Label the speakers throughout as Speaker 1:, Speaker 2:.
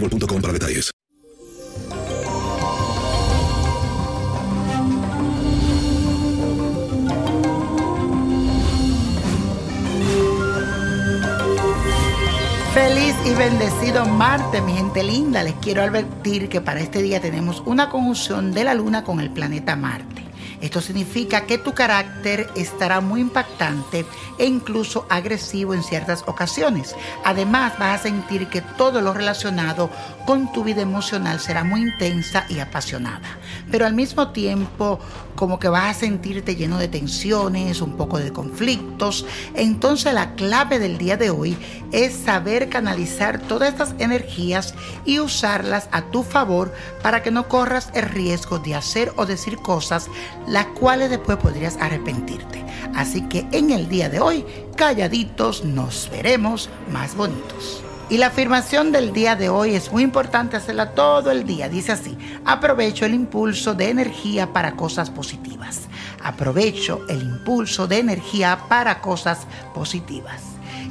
Speaker 1: para detalles.
Speaker 2: Feliz y bendecido Marte, mi gente linda. Les quiero advertir que para este día tenemos una conjunción de la Luna con el planeta Marte. Esto significa que tu carácter estará muy impactante e incluso agresivo en ciertas ocasiones. Además, vas a sentir que todo lo relacionado con tu vida emocional será muy intensa y apasionada. Pero al mismo tiempo, como que vas a sentirte lleno de tensiones, un poco de conflictos. Entonces, la clave del día de hoy es saber canalizar todas estas energías y usarlas a tu favor para que no corras el riesgo de hacer o decir cosas las cuales después podrías arrepentirte. Así que en el día de hoy, calladitos, nos veremos más bonitos. Y la afirmación del día de hoy es muy importante hacerla todo el día. Dice así, aprovecho el impulso de energía para cosas positivas. Aprovecho el impulso de energía para cosas positivas.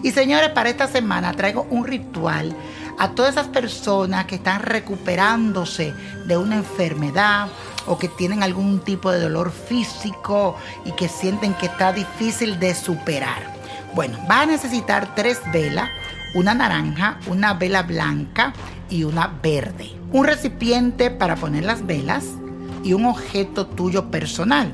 Speaker 2: Y señores, para esta semana traigo un ritual a todas esas personas que están recuperándose de una enfermedad o que tienen algún tipo de dolor físico y que sienten que está difícil de superar. Bueno, va a necesitar tres velas, una naranja, una vela blanca y una verde. Un recipiente para poner las velas y un objeto tuyo personal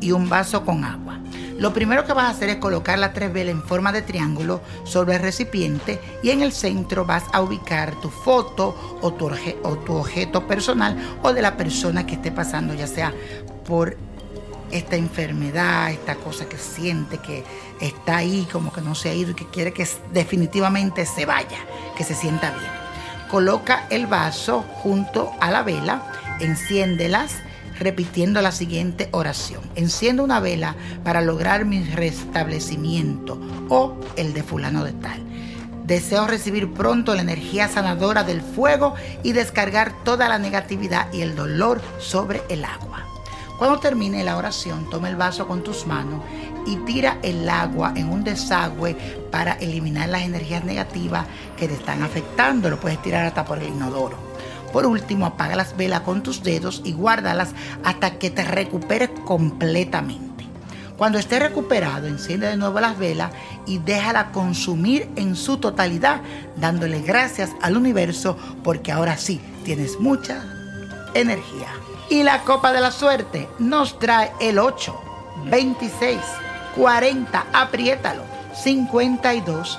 Speaker 2: y un vaso con agua. Lo primero que vas a hacer es colocar las tres velas en forma de triángulo sobre el recipiente y en el centro vas a ubicar tu foto o tu, o tu objeto personal o de la persona que esté pasando, ya sea por esta enfermedad, esta cosa que siente que está ahí, como que no se ha ido y que quiere que definitivamente se vaya, que se sienta bien. Coloca el vaso junto a la vela, enciéndelas repitiendo la siguiente oración. Enciendo una vela para lograr mi restablecimiento o el de fulano de tal. Deseo recibir pronto la energía sanadora del fuego y descargar toda la negatividad y el dolor sobre el agua. Cuando termine la oración, toma el vaso con tus manos y tira el agua en un desagüe para eliminar las energías negativas que te están afectando. Lo puedes tirar hasta por el inodoro. Por último, apaga las velas con tus dedos y guárdalas hasta que te recuperes completamente. Cuando esté recuperado, enciende de nuevo las velas y déjala consumir en su totalidad, dándole gracias al universo porque ahora sí tienes mucha energía. Y la copa de la suerte nos trae el 8, 26, 40, apriétalo, 52,